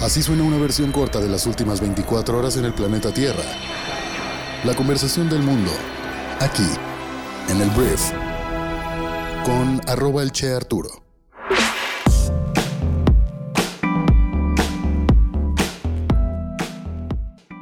Así suena una versión corta de las últimas 24 horas en el planeta Tierra. La conversación del mundo, aquí, en el Brief, con arroba el Che Arturo.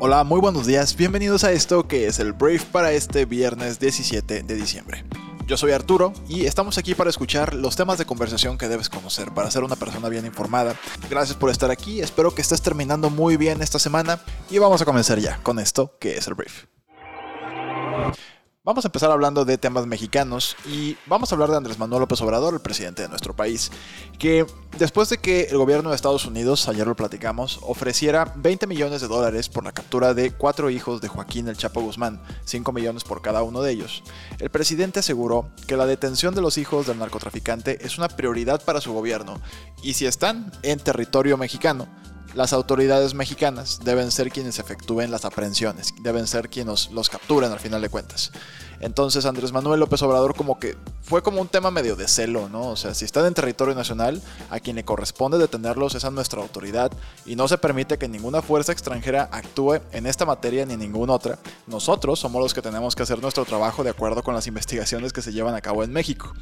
Hola, muy buenos días, bienvenidos a esto que es el Brief para este viernes 17 de diciembre. Yo soy Arturo y estamos aquí para escuchar los temas de conversación que debes conocer para ser una persona bien informada. Gracias por estar aquí, espero que estés terminando muy bien esta semana y vamos a comenzar ya con esto que es el brief. Vamos a empezar hablando de temas mexicanos y vamos a hablar de Andrés Manuel López Obrador, el presidente de nuestro país, que después de que el gobierno de Estados Unidos, ayer lo platicamos, ofreciera 20 millones de dólares por la captura de cuatro hijos de Joaquín El Chapo Guzmán, 5 millones por cada uno de ellos, el presidente aseguró que la detención de los hijos del narcotraficante es una prioridad para su gobierno y si están en territorio mexicano, las autoridades mexicanas deben ser quienes efectúen las aprehensiones, deben ser quienes los capturen al final de cuentas. Entonces Andrés Manuel López Obrador como que fue como un tema medio de celo, ¿no? O sea, si están en territorio nacional, a quien le corresponde detenerlos es a nuestra autoridad y no se permite que ninguna fuerza extranjera actúe en esta materia ni en ninguna otra. Nosotros somos los que tenemos que hacer nuestro trabajo de acuerdo con las investigaciones que se llevan a cabo en México.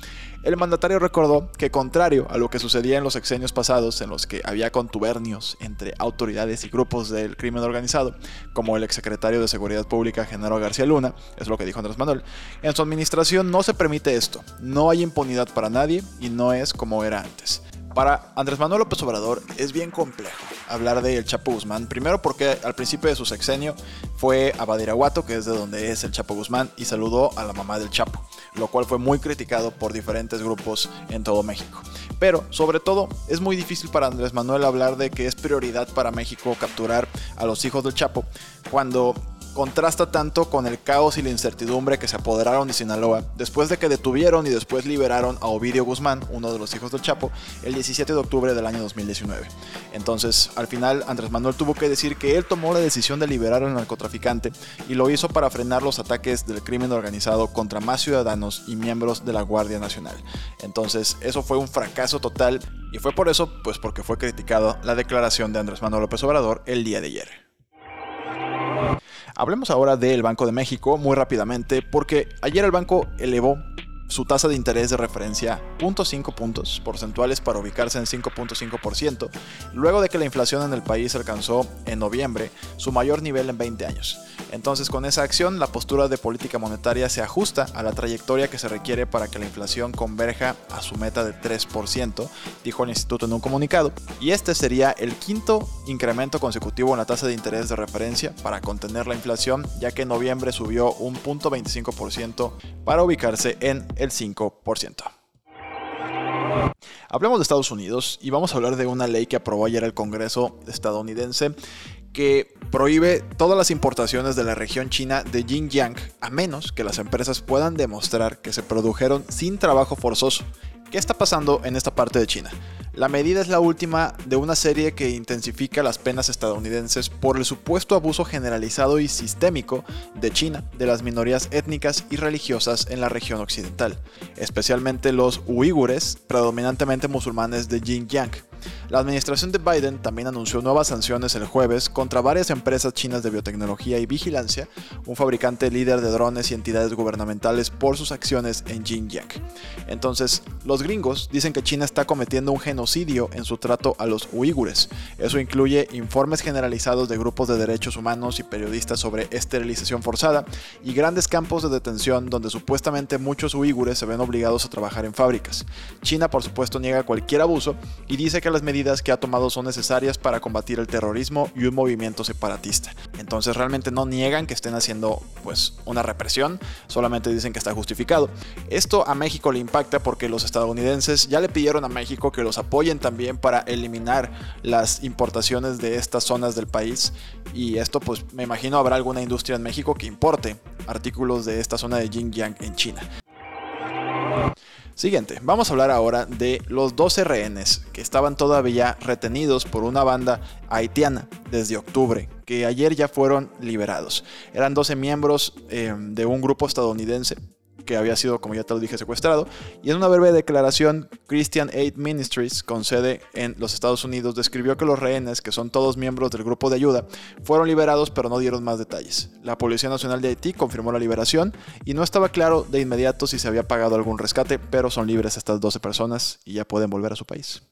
El mandatario recordó que contrario a lo que sucedía en los exenios pasados en los que había contubernios entre autoridades y grupos del crimen organizado, como el exsecretario de Seguridad Pública Genaro García Luna, es lo que dijo Andrés Manuel, en su administración no se permite esto, no hay impunidad para nadie y no es como era antes. Para Andrés Manuel López Obrador es bien complejo hablar de El Chapo Guzmán, primero porque al principio de su sexenio fue a Badiraguato, que es de donde es el Chapo Guzmán, y saludó a la mamá del Chapo, lo cual fue muy criticado por diferentes grupos en todo México. Pero, sobre todo, es muy difícil para Andrés Manuel hablar de que es prioridad para México capturar a los hijos del Chapo, cuando contrasta tanto con el caos y la incertidumbre que se apoderaron de Sinaloa después de que detuvieron y después liberaron a Ovidio Guzmán, uno de los hijos del Chapo, el 17 de octubre del año 2019. Entonces, al final, Andrés Manuel tuvo que decir que él tomó la decisión de liberar al narcotraficante y lo hizo para frenar los ataques del crimen organizado contra más ciudadanos y miembros de la Guardia Nacional. Entonces, eso fue un fracaso total y fue por eso, pues porque fue criticado la declaración de Andrés Manuel López Obrador el día de ayer. Hablemos ahora del Banco de México muy rápidamente porque ayer el banco elevó su tasa de interés de referencia 0.5 puntos porcentuales para ubicarse en 5.5%, luego de que la inflación en el país alcanzó en noviembre su mayor nivel en 20 años. Entonces con esa acción la postura de política monetaria se ajusta a la trayectoria que se requiere para que la inflación converja a su meta de 3%, dijo el instituto en un comunicado, y este sería el quinto incremento consecutivo en la tasa de interés de referencia para contener la inflación, ya que en noviembre subió un 0.25% para ubicarse en el 5%. Hablemos de Estados Unidos y vamos a hablar de una ley que aprobó ayer el Congreso estadounidense que prohíbe todas las importaciones de la región china de Xinjiang a menos que las empresas puedan demostrar que se produjeron sin trabajo forzoso. ¿Qué está pasando en esta parte de China? La medida es la última de una serie que intensifica las penas estadounidenses por el supuesto abuso generalizado y sistémico de China de las minorías étnicas y religiosas en la región occidental, especialmente los uigures, predominantemente musulmanes de Xinjiang. La administración de Biden también anunció nuevas sanciones el jueves contra varias empresas chinas de biotecnología y vigilancia, un fabricante líder de drones y entidades gubernamentales por sus acciones en Xinjiang. Entonces, los gringos dicen que China está cometiendo un genocidio en su trato a los uigures. Eso incluye informes generalizados de grupos de derechos humanos y periodistas sobre esterilización forzada y grandes campos de detención donde supuestamente muchos uigures se ven obligados a trabajar en fábricas. China, por supuesto, niega cualquier abuso y dice que las medidas que ha tomado son necesarias para combatir el terrorismo y un movimiento separatista. Entonces realmente no niegan que estén haciendo pues una represión, solamente dicen que está justificado. Esto a México le impacta porque los estadounidenses ya le pidieron a México que los apoyen también para eliminar las importaciones de estas zonas del país y esto pues me imagino habrá alguna industria en México que importe artículos de esta zona de Xinjiang en China. Siguiente, vamos a hablar ahora de los 12 rehenes que estaban todavía retenidos por una banda haitiana desde octubre, que ayer ya fueron liberados. Eran 12 miembros eh, de un grupo estadounidense que había sido, como ya te lo dije, secuestrado. Y en una breve declaración, Christian Aid Ministries, con sede en los Estados Unidos, describió que los rehenes, que son todos miembros del grupo de ayuda, fueron liberados pero no dieron más detalles. La Policía Nacional de Haití confirmó la liberación y no estaba claro de inmediato si se había pagado algún rescate, pero son libres estas 12 personas y ya pueden volver a su país.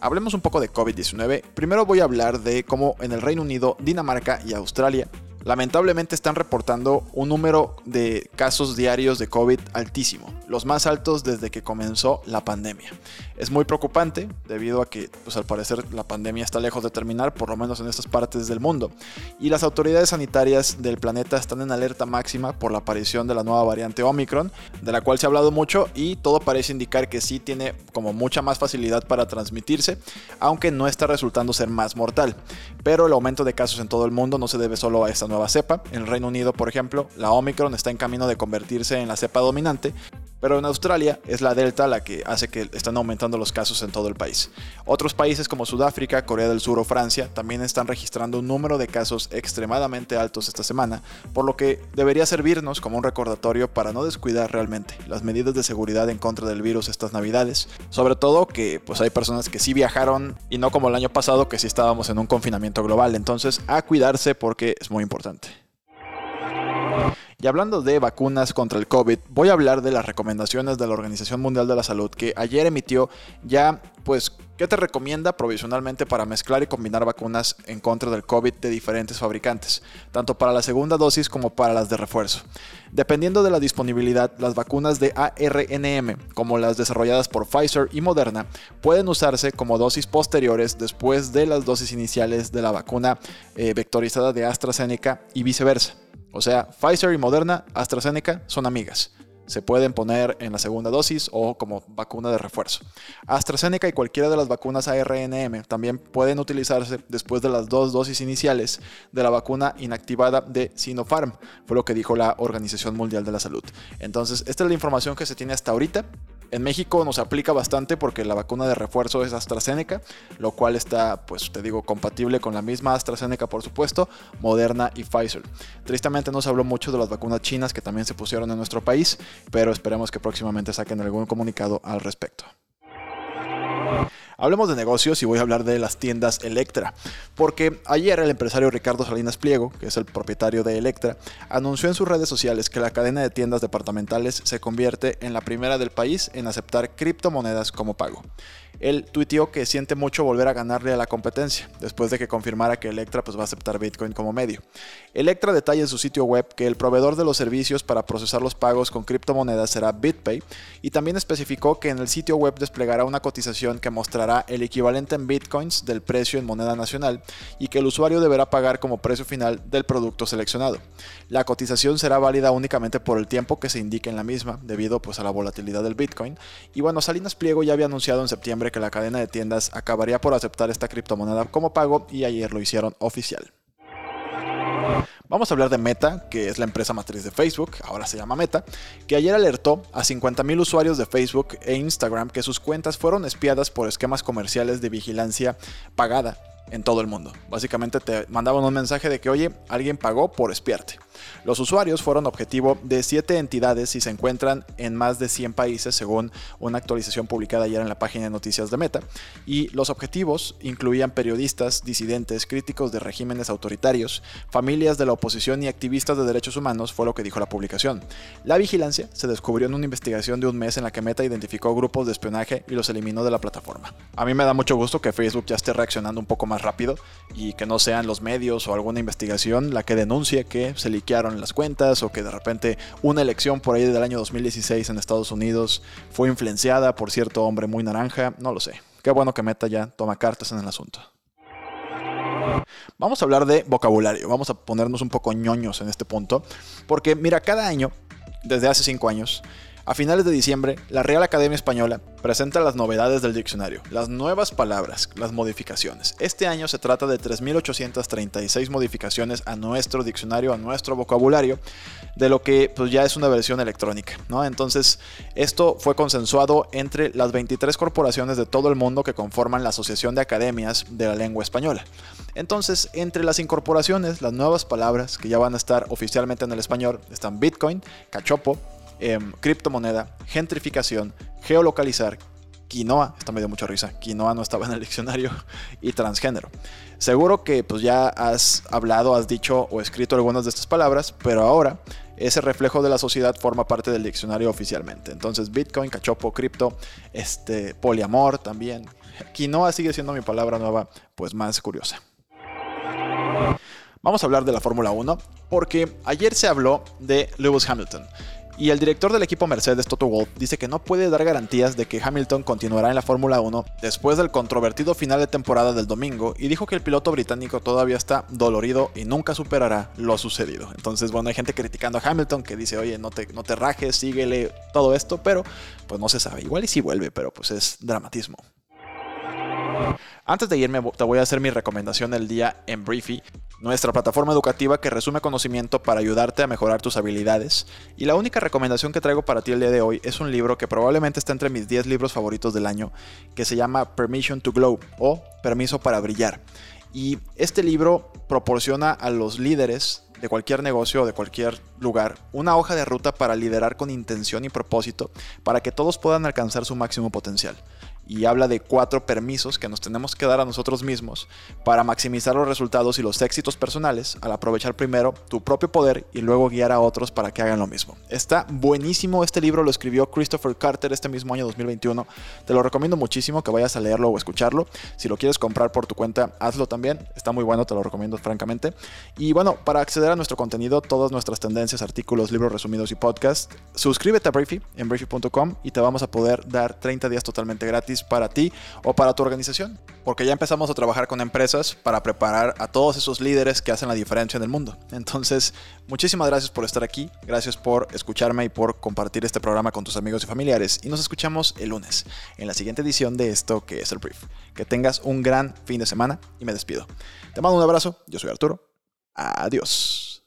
Hablemos un poco de COVID-19. Primero voy a hablar de cómo en el Reino Unido, Dinamarca y Australia lamentablemente están reportando un número de casos diarios de COVID altísimo, los más altos desde que comenzó la pandemia. Es muy preocupante debido a que, pues al parecer, la pandemia está lejos de terminar, por lo menos en estas partes del mundo, y las autoridades sanitarias del planeta están en alerta máxima por la aparición de la nueva variante Omicron, de la cual se ha hablado mucho y todo parece indicar que sí tiene como mucha más facilidad para transmitirse, aunque no está resultando ser más mortal. Pero el aumento de casos en todo el mundo no se debe solo a esta nueva cepa. En el Reino Unido, por ejemplo, la Omicron está en camino de convertirse en la cepa dominante, pero en Australia es la Delta la que hace que están aumentando los casos en todo el país. Otros países como Sudáfrica, Corea del Sur o Francia también están registrando un número de casos extremadamente altos esta semana, por lo que debería servirnos como un recordatorio para no descuidar realmente las medidas de seguridad en contra del virus estas navidades, sobre todo que pues hay personas que sí viajaron y no como el año pasado que sí estábamos en un confinamiento global, entonces a cuidarse porque es muy importante. Y hablando de vacunas contra el COVID, voy a hablar de las recomendaciones de la Organización Mundial de la Salud que ayer emitió ya, pues, ¿qué te recomienda provisionalmente para mezclar y combinar vacunas en contra del COVID de diferentes fabricantes, tanto para la segunda dosis como para las de refuerzo? Dependiendo de la disponibilidad, las vacunas de ARNM, como las desarrolladas por Pfizer y Moderna, pueden usarse como dosis posteriores después de las dosis iniciales de la vacuna eh, vectorizada de AstraZeneca y viceversa. O sea, Pfizer y Moderna, AstraZeneca son amigas. Se pueden poner en la segunda dosis o como vacuna de refuerzo. AstraZeneca y cualquiera de las vacunas ARNM también pueden utilizarse después de las dos dosis iniciales de la vacuna inactivada de Sinopharm, fue lo que dijo la Organización Mundial de la Salud. Entonces, esta es la información que se tiene hasta ahorita. En México nos aplica bastante porque la vacuna de refuerzo es AstraZeneca, lo cual está, pues te digo, compatible con la misma AstraZeneca, por supuesto, Moderna y Pfizer. Tristemente no se habló mucho de las vacunas chinas que también se pusieron en nuestro país, pero esperemos que próximamente saquen algún comunicado al respecto. Hablemos de negocios y voy a hablar de las tiendas Electra, porque ayer el empresario Ricardo Salinas Pliego, que es el propietario de Electra, anunció en sus redes sociales que la cadena de tiendas departamentales se convierte en la primera del país en aceptar criptomonedas como pago. Él tuiteó que siente mucho volver a ganarle a la competencia, después de que confirmara que Electra pues, va a aceptar Bitcoin como medio. Electra detalla en su sitio web que el proveedor de los servicios para procesar los pagos con criptomonedas será BitPay, y también especificó que en el sitio web desplegará una cotización que mostrará el equivalente en Bitcoins del precio en moneda nacional y que el usuario deberá pagar como precio final del producto seleccionado. La cotización será válida únicamente por el tiempo que se indique en la misma, debido pues, a la volatilidad del Bitcoin. Y bueno, Salinas Pliego ya había anunciado en septiembre que la cadena de tiendas acabaría por aceptar esta criptomoneda como pago y ayer lo hicieron oficial. Vamos a hablar de Meta, que es la empresa matriz de Facebook, ahora se llama Meta, que ayer alertó a 50.000 usuarios de Facebook e Instagram que sus cuentas fueron espiadas por esquemas comerciales de vigilancia pagada en todo el mundo. Básicamente te mandaban un mensaje de que, oye, alguien pagó por espiarte. Los usuarios fueron objetivo de 7 entidades y se encuentran en más de 100 países según una actualización publicada ayer en la página de noticias de Meta. Y los objetivos incluían periodistas, disidentes, críticos de regímenes autoritarios, familias de la oposición y activistas de derechos humanos, fue lo que dijo la publicación. La vigilancia se descubrió en una investigación de un mes en la que Meta identificó grupos de espionaje y los eliminó de la plataforma. A mí me da mucho gusto que Facebook ya esté reaccionando un poco más rápido y que no sean los medios o alguna investigación la que denuncie que se liquearon las cuentas o que de repente una elección por ahí del año 2016 en Estados Unidos fue influenciada por cierto hombre muy naranja, no lo sé. Qué bueno que Meta ya toma cartas en el asunto. Vamos a hablar de vocabulario, vamos a ponernos un poco ñoños en este punto, porque mira, cada año, desde hace 5 años, A finales de diciembre, la Real Academia Española presenta las novedades del diccionario, las nuevas palabras, las modificaciones. Este año se trata de 3.836 modificaciones a nuestro diccionario, a nuestro vocabulario, de lo que pues ya es una versión electrónica, ¿no? Entonces, esto fue consensuado entre las 23 corporaciones de todo el mundo que conforman la Asociación de Academias de la Lengua Española. Entonces, entre las incorporaciones, las nuevas palabras que ya van a estar oficialmente en el español están Bitcoin, cachopo, em, criptomoneda, gentrificación, geolocalizar, quinoa, está medio mucha risa, quinoa no estaba en el diccionario, y transgénero. Seguro que pues ya has hablado, has dicho o escrito algunas de estas palabras, pero ahora ese reflejo de la sociedad forma parte del diccionario oficialmente. Entonces Bitcoin, cachopo, cripto, este, poliamor también. Quinoa sigue siendo mi palabra nueva, pues más curiosa. Vamos a hablar de la Fórmula 1 porque ayer se habló de Lewis Hamilton. Y el director del equipo Mercedes, Toto Wolff, dice que no puede dar garantías de que Hamilton continuará en la Fórmula 1 después del controvertido final de temporada del domingo y dijo que el piloto británico todavía está dolorido y nunca superará lo sucedido. Entonces, bueno, hay gente criticando a Hamilton que dice, oye, no te, no te rajes, síguele todo esto, pero pues no se sabe. Igual y si vuelve, pero pues es dramatismo. Antes de irme, te voy a hacer mi recomendación del día en Briefy, nuestra plataforma educativa que resume conocimiento para ayudarte a mejorar tus habilidades. Y la única recomendación que traigo para ti el día de hoy es un libro que probablemente está entre mis 10 libros favoritos del año, que se llama Permission to Glow o Permiso para Brillar. Y este libro proporciona a los líderes de cualquier negocio o de cualquier lugar una hoja de ruta para liderar con intención y propósito para que todos puedan alcanzar su máximo potencial y habla de cuatro permisos que nos tenemos que dar a nosotros mismos para maximizar los resultados y los éxitos personales al aprovechar primero tu propio poder y luego guiar a otros para que hagan lo mismo. Está buenísimo este libro, lo escribió Christopher Carter este mismo año 2021. Te lo recomiendo muchísimo que vayas a leerlo o escucharlo. Si lo quieres comprar por tu cuenta, hazlo también. Está muy bueno, te lo recomiendo francamente. Y bueno, para acceder a nuestro contenido, todas nuestras tendencias, artículos, libros resumidos y podcasts, suscríbete a Briefy en briefy.com y te vamos a poder dar 30 días totalmente para ti o para tu organización. Porque ya empezamos a trabajar con empresas para preparar a todos esos líderes que hacen la diferencia en el mundo. Entonces, muchísimas gracias por estar aquí, gracias por escucharme y por compartir este programa con tus amigos y familiares. Y nos escuchamos el lunes en la siguiente edición de esto que es el Brief. Que tengas un gran fin de semana y me despido. Te mando un abrazo, yo soy Arturo. Adiós.